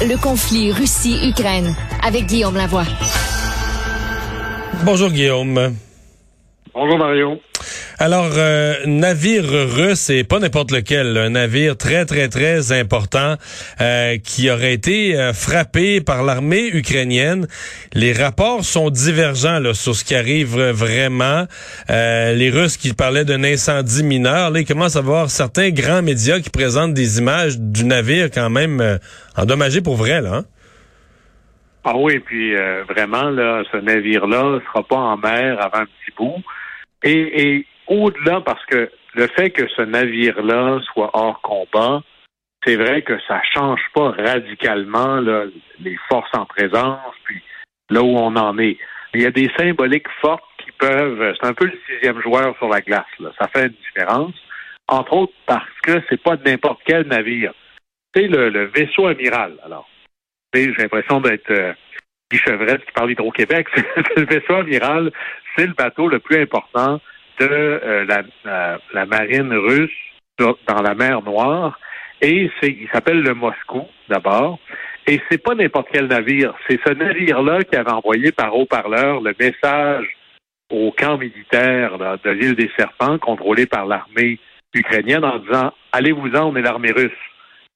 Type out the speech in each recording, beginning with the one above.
Le conflit Russie-Ukraine avec Guillaume Lavoie. Bonjour Guillaume. Bonjour Mario. Alors, euh, navire russe et pas n'importe lequel, un navire très très très important euh, qui aurait été euh, frappé par l'armée ukrainienne. Les rapports sont divergents là, sur ce qui arrive vraiment. Euh, les Russes qui parlaient d'un incendie mineur, là, ils commencent à voir certains grands médias qui présentent des images du navire quand même endommagé pour vrai là. Hein? Ah oui, puis vraiment là, ce navire-là sera pas en mer avant un petit bout. Et au-delà, parce que le fait que ce navire-là soit hors combat, c'est vrai que ça change pas radicalement les forces en présence, puis là où on en est. Il y a des symboliques fortes qui peuvent. C'est un peu le sixième joueur sur la glace. Là. Ça fait une différence. Entre autres parce que c'est pas n'importe quel navire. C'est le, le vaisseau amiral. Alors, j'ai l'impression d'être euh, qui parle d'Hydro-Québec. le vaisseau amiral, c'est le bateau le plus important de euh, la, marine russe dans la mer Noire. Et il s'appelle le Moscou, d'abord. Et c'est pas n'importe quel navire. C'est ce navire-là qui avait envoyé par haut-parleur le message au camp militaire de l'île des Serpents, contrôlé par l'armée ukrainienne, en disant Allez-vous-en, on est l'armée russe.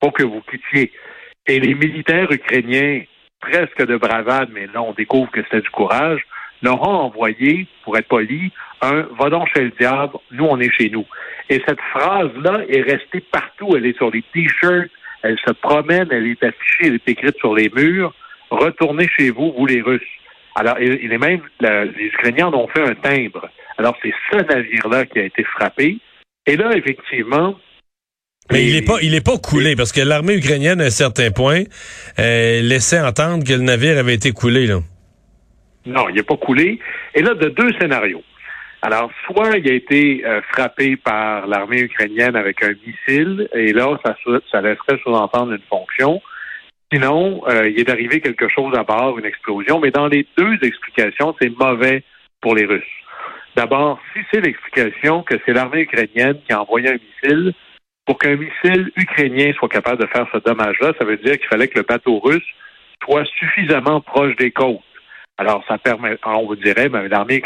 Faut que vous quittiez. Et les militaires ukrainiens, presque de bravade, mais là, on découvre que c'était du courage, leur envoyé, pour être poli, un Va donc chez le diable, nous, on est chez nous. Et cette phrase-là est restée partout. Elle est sur les t-shirts, elle se promène, elle est affichée, elle est écrite sur les murs. Retournez chez vous, vous les Russes. Alors, il est même, les Ukrainiens en ont fait un timbre. Alors, c'est ce navire-là qui a été frappé. Et là, effectivement, mais il est pas, il est pas coulé parce que l'armée ukrainienne, à un certain point, euh, laissait entendre que le navire avait été coulé là. Non, il n'est pas coulé. Et là, de deux scénarios. Alors, soit il a été euh, frappé par l'armée ukrainienne avec un missile, et là, ça, ça laisserait sous-entendre une fonction. Sinon, euh, il est arrivé quelque chose à bord, une explosion. Mais dans les deux explications, c'est mauvais pour les Russes. D'abord, si c'est l'explication que c'est l'armée ukrainienne qui a envoyé un missile, pour qu'un missile ukrainien soit capable de faire ce dommage-là, ça veut dire qu'il fallait que le bateau russe soit suffisamment proche des côtes. Alors, ça permet, on vous dirait, ben, l'armée,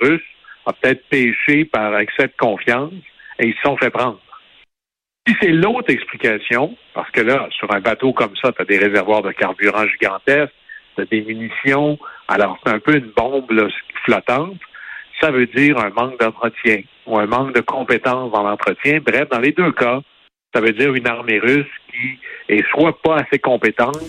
russe a peut-être péché par excès de confiance et ils se sont fait prendre. Si c'est l'autre explication, parce que là, sur un bateau comme ça, tu as des réservoirs de carburant gigantesques, tu as des munitions, alors c'est un peu une bombe flottante, ça veut dire un manque d'entretien ou un manque de compétences dans l'entretien. Bref, dans les deux cas, ça veut dire une armée russe qui est soit pas assez compétente,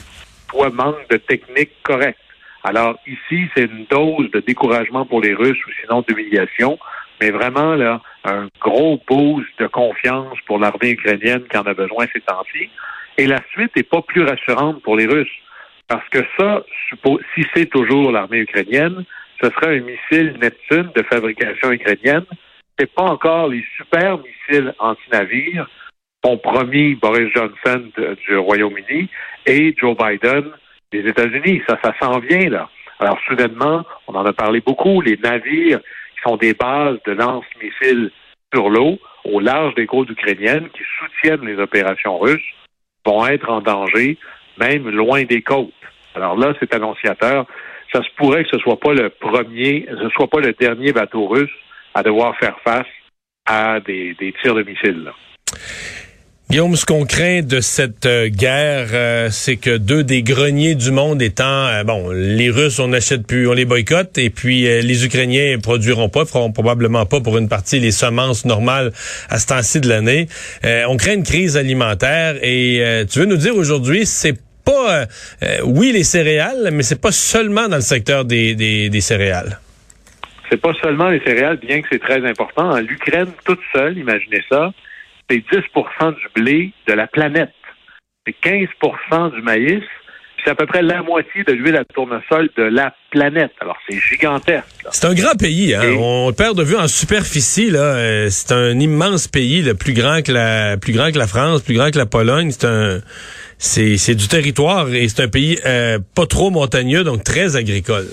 soit manque de technique correcte. Alors ici, c'est une dose de découragement pour les Russes ou sinon d'humiliation, mais vraiment là, un gros boost de confiance pour l'armée ukrainienne qui en a besoin ces temps-ci. Et la suite n'est pas plus rassurante pour les Russes. Parce que ça, si c'est toujours l'armée ukrainienne, ce serait un missile Neptune de fabrication ukrainienne. C'est pas encore les super missiles anti-navires qu'ont promis Boris Johnson du Royaume-Uni et Joe Biden des États-Unis. Ça, ça s'en vient, là. Alors, soudainement, on en a parlé beaucoup, les navires qui sont des bases de lance-missiles sur l'eau au large des côtes ukrainiennes qui soutiennent les opérations russes vont être en danger, même loin des côtes. Alors là, c'est annonciateur. Ça se pourrait que ce soit pas le premier, ce soit pas le dernier bateau russe à devoir faire face à des, des tirs de missiles. Là. Guillaume, ce qu'on craint de cette euh, guerre, euh, c'est que deux des greniers du monde étant, euh, bon, les Russes, on n'achète plus, on les boycotte, et puis les Ukrainiens produiront pas, feront probablement pas pour une partie les semences normales à ce temps-ci de l'année. on craint une crise alimentaire, et tu veux nous dire aujourd'hui, c'est pas, oui, les céréales, mais c'est pas seulement dans le secteur des, des, des céréales. C'est pas seulement les céréales, bien que c'est très important. L'Ukraine toute seule, imaginez ça, c'est 10% du blé de la planète. C'est 15% du maïs. C'est à peu près la moitié de l'huile à tournesol de la planète. Alors, c'est gigantesque. C'est un grand pays. Hein? On perd de vue en superficie. là. Euh, c'est un immense pays, le plus grand que la plus grand que la France, plus grand que la Pologne. C'est un c'est du territoire et c'est un pays euh, pas trop montagneux, donc très agricole.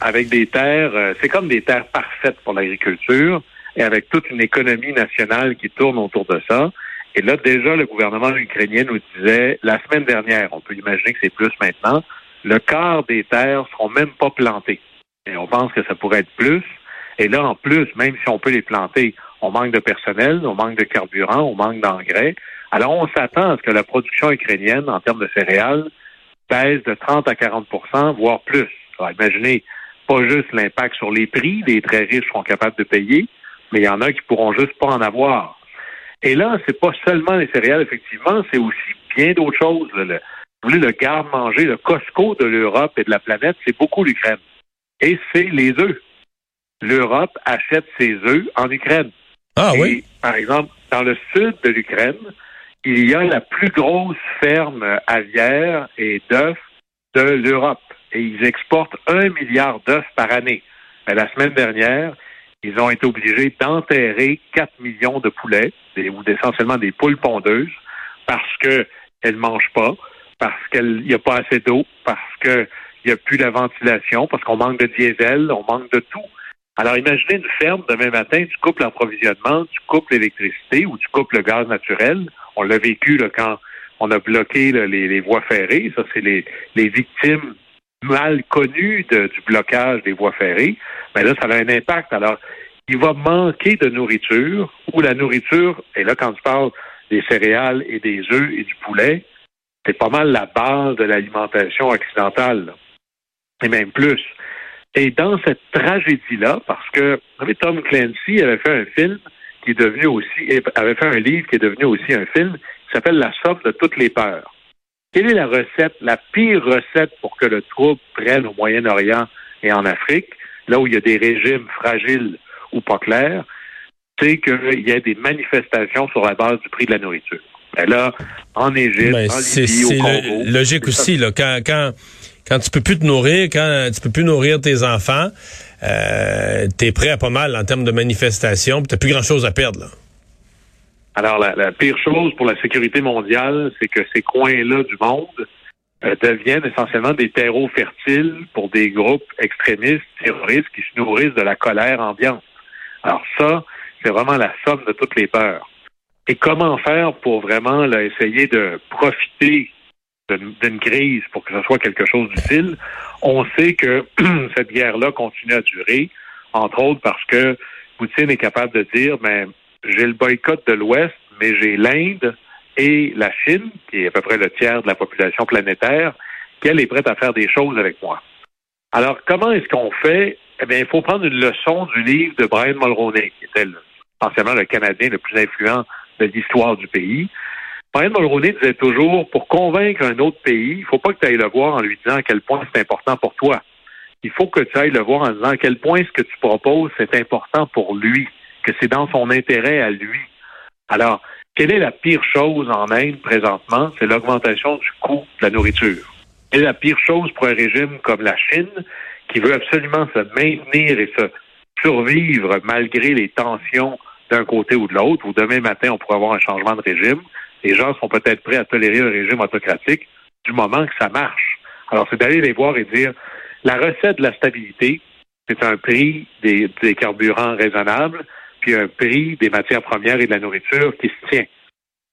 Avec des terres, euh, c'est comme des terres parfaites pour l'agriculture et avec toute une économie nationale qui tourne autour de ça. Et là, déjà, le gouvernement ukrainien nous disait, la semaine dernière, on peut imaginer que c'est plus maintenant, le quart des terres seront même pas plantées. Et on pense que ça pourrait être plus. Et là, en plus, même si on peut les planter, on manque de personnel, on manque de carburant, on manque d'engrais. Alors, on s'attend à ce que la production ukrainienne, en termes de céréales, pèse de 30 à 40% voire plus. Alors, imaginez pas juste l'impact sur les prix, les très riches seront capables de payer, mais il y en a qui pourront juste pas en avoir. Et là, c'est pas seulement les céréales, effectivement, c'est aussi bien d'autres choses. Le, vous voulez, le garde-manger, le Costco de l'Europe et de la planète, c'est beaucoup l'Ukraine. Et c'est les œufs. L'Europe achète ses œufs en Ukraine. Ah oui? Par exemple, dans le sud de l'Ukraine, il y a la plus grosse ferme aviaire et d'œufs de l'Europe. Et ils exportent un milliard d'œufs par année. Mais la semaine dernière, ils ont été obligés d'enterrer 4 millions de poulets, ou essentiellement des poules pondeuses, parce qu'elles ne mangent pas, parce qu'il n'y a pas assez d'eau, parce qu'il n'y a plus de ventilation, parce qu'on manque de diesel, on manque de tout. Alors imaginez une ferme, demain matin, tu coupes l'approvisionnement, tu coupes l'électricité ou tu coupes le gaz naturel. On l'a vécu là, quand on a bloqué les, voies ferrées. Ça, c'est les, les victimes mal connues du blocage des voies ferrées mais là, ça a un impact. Alors, il va manquer de nourriture, ou la nourriture, et là, quand tu parles des céréales et des œufs et du poulet, c'est pas mal la base de l'alimentation occidentale, et même plus. Et dans cette tragédie-là, parce que, vous savez, Tom Clancy avait fait un film qui est devenu aussi, avait fait un livre qui est devenu aussi un film, qui s'appelle La somme de toutes les peurs. Quelle est la recette, la pire recette pour que le trouble prenne au Moyen-Orient et en Afrique? là où il y a des régimes fragiles ou pas clairs, c'est qu'il y a des manifestations sur la base du prix de la nourriture. Mais là, en Égypte, ben, en Libye, au Congo... C'est logique aussi, là, quand, quand, quand tu peux plus te nourrir, quand tu peux plus nourrir tes enfants, euh, tu es prêt à pas mal en termes de manifestations, tu n'as plus grand-chose à perdre. Là. Alors, la, la, pire chose pour la sécurité mondiale, c'est que ces coins-là du monde euh, deviennent essentiellement des terreaux fertiles pour des groupes extrémistes, terroristes qui se nourrissent de la colère ambiante. Alors ça, c'est vraiment la somme de toutes les peurs. Et comment faire pour vraiment là, essayer de profiter d'une crise pour que ce soit quelque chose d'utile? On sait que cette guerre-là continue à durer, entre autres parce que Poutine est capable de dire, ben, j'ai le boycott de l'Ouest, mais j'ai l'Inde, et la Chine, qui est à peu près le tiers de la population planétaire, qu'elle est prête à faire des choses avec moi. Alors, comment est-ce qu'on fait? Eh bien, il faut prendre une leçon du livre de Brian Mulroney, qui était essentiellement le Canadien le plus influent de l'histoire du pays. Brian Mulroney disait toujours, pour convaincre un autre pays, il ne faut pas que tu ailles le voir en lui disant à quel point c'est important pour toi. Il faut que tu ailles le voir en disant à quel point ce que tu proposes, c'est important pour lui, que c'est dans son intérêt à lui. Alors, quelle est la pire chose en Inde présentement? C'est l'augmentation du coût de la nourriture. Quelle est la pire chose pour un régime comme la Chine qui veut absolument se maintenir et se survivre malgré les tensions d'un côté ou de l'autre, ou demain matin, on pourrait avoir un changement de régime. Les gens sont peut-être prêts à tolérer un régime autocratique du moment que ça marche. Alors, c'est d'aller les voir et dire, la recette de la stabilité, c'est un prix des, des carburants raisonnables, un prix des matières premières et de la nourriture qui se tient.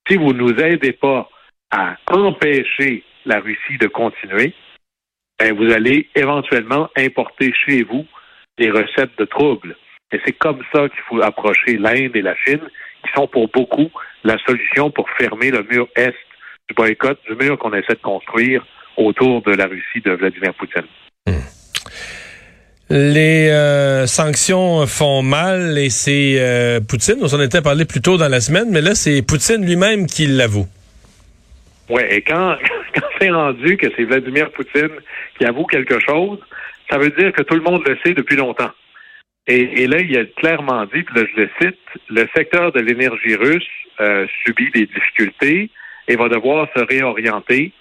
Si vous ne nous aidez pas à empêcher la Russie de continuer, ben vous allez éventuellement importer chez vous des recettes de troubles. Et c'est comme ça qu'il faut approcher l'Inde et la Chine, qui sont pour beaucoup la solution pour fermer le mur est du boycott, du mur qu'on essaie de construire autour de la Russie de Vladimir Poutine. Les euh, sanctions font mal et c'est euh, Poutine, on s'en était parlé plus tôt dans la semaine, mais là c'est Poutine lui-même qui l'avoue. Oui, et quand, quand c'est rendu que c'est Vladimir Poutine qui avoue quelque chose, ça veut dire que tout le monde le sait depuis longtemps. Et, et là, il a clairement dit, puis là je le cite, le secteur de l'énergie russe euh, subit des difficultés et va devoir se réorienter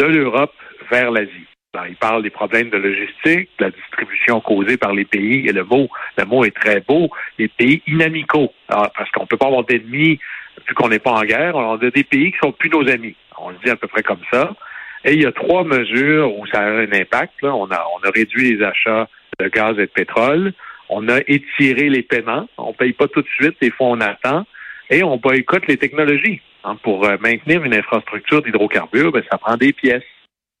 de l'Europe vers l'Asie. Il parle des problèmes de logistique, de la distribution causée par les pays, et le mot, le mot est très beau, les pays inamicaux. Alors, parce qu'on ne peut pas avoir d'ennemis vu qu'on n'est pas en guerre, on a des pays qui sont plus nos amis. On le dit à peu près comme ça. Et il y a trois mesures où ça a un impact. On, a, on a réduit les achats de gaz et de pétrole. On a étiré les paiements. On ne paye pas tout de suite. Des fois, on attend. Et on boycotte les technologies. Hein, pour euh, maintenir une infrastructure d'hydrocarbures, ben, ça prend des pièces.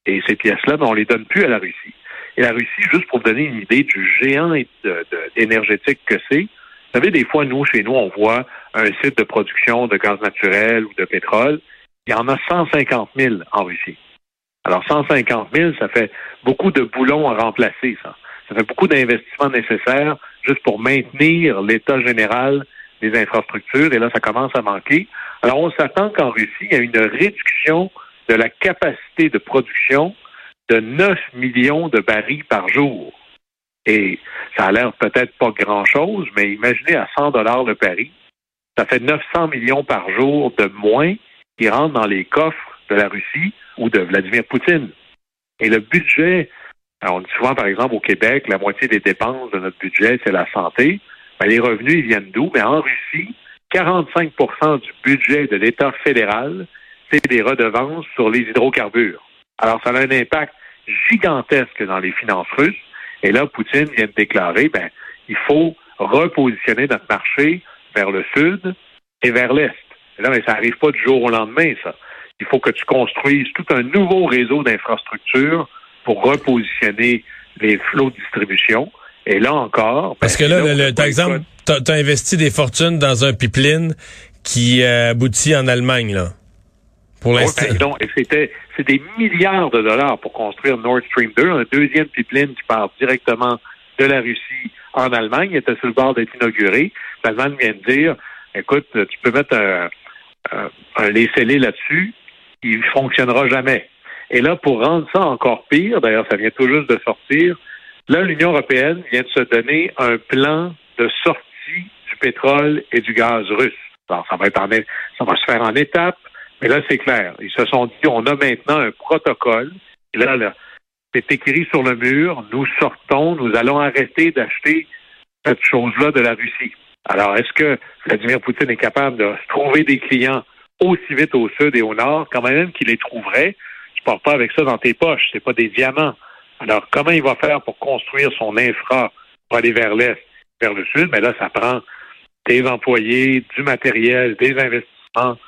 Et ces pièces-là, ben, on les donne plus à la Russie. Et la Russie, juste pour vous donner une idée du géant énergétique que c'est, vous savez, des fois, nous, chez nous, on voit un site de production de gaz naturel ou de pétrole. Il y en a 150 000 en Russie. Alors, 150 000, ça fait beaucoup de boulons à remplacer, ça. Ça fait beaucoup d'investissements nécessaires juste pour maintenir l'état général des infrastructures. Et là, ça commence à manquer. Alors, on s'attend qu'en Russie, il y a une réduction de la capacité de production de 9 millions de barils par jour. Et ça a l'air peut-être pas grand-chose, mais imaginez à 100 dollars le baril, ça fait 900 millions par jour de moins qui rentrent dans les coffres de la Russie ou de Vladimir Poutine. Et le budget, on dit souvent, par exemple, au Québec, la moitié des dépenses de notre budget, c'est la santé. Ben, les revenus, ils viennent d'où? Mais en Russie, 45% du budget de l'État fédéral, c'est des redevances sur les hydrocarbures. Alors, ça a un impact gigantesque dans les finances russes. Et là, Poutine vient de déclarer, ben, il faut repositionner notre marché vers le sud et vers l'est. Là, mais ça n'arrive pas du jour au lendemain, ça. Il faut que tu construises tout un nouveau réseau d'infrastructures pour repositionner les flots de distribution. Et là encore. Ben, Parce que là, par exemple, tu as, investi des fortunes dans un pipeline qui euh, aboutit en Allemagne, là. Pour l'instant. c'était, c'est des milliards de dollars pour construire Nord Stream 2, un deuxième pipeline qui part directement de la Russie en Allemagne. Il était sur le bord d'être inauguré. L'Allemagne vient de dire, écoute, tu peux mettre un, un, un laisser-aller là-dessus, il fonctionnera jamais. Et là, pour rendre ça encore pire, d'ailleurs, ça vient tout juste de sortir, là, l'Union européenne vient de se donner un plan de sortie du pétrole et du gaz russe. Alors, ça va être en, ça va se faire en étapes, mais là, c'est clair. Ils se sont dit, on a maintenant un protocole. Et là, là c'est écrit sur le mur, nous sortons, nous allons arrêter d'acheter cette chose-là de la Russie. Alors, est-ce que Vladimir Poutine est capable de trouver des clients aussi vite au sud et au nord, quand même qu'il les trouverait? Tu pars pas avec ça dans tes poches, c'est pas des diamants. Alors, comment il va faire pour construire son infra pour aller vers l'est, vers le sud? Mais là, ça prend des employés, du matériel, des investissements,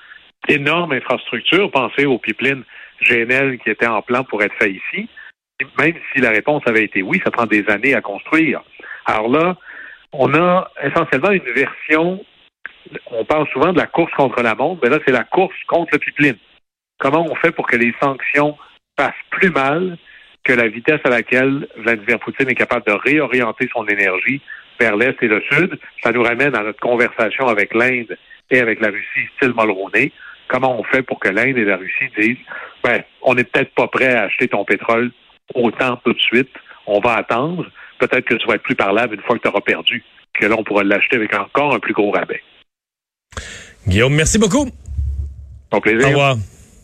d'énormes infrastructures. Pensez au pipeline GNL qui était en plan pour être fait ici. Même si la réponse avait été oui, ça prend des années à construire. Alors là, on a essentiellement une version, on parle souvent de la course contre la montre, mais là, c'est la course contre le pipeline. Comment on fait pour que les sanctions passent plus mal que la vitesse à laquelle Vladimir Poutine est capable de réorienter son énergie vers l'Est et le Sud? Ça nous ramène à notre conversation avec l'Inde et avec la Russie, style Mulroney. Comment on fait pour que l'Inde et la Russie disent, ben, on n'est peut-être pas prêt à acheter ton pétrole autant tout de suite, on va attendre, peut-être que tu vas être plus parlable une fois que tu auras perdu, que là, on pourra l'acheter avec encore un plus gros rabais. Guillaume, merci beaucoup. Au plaisir. Au revoir.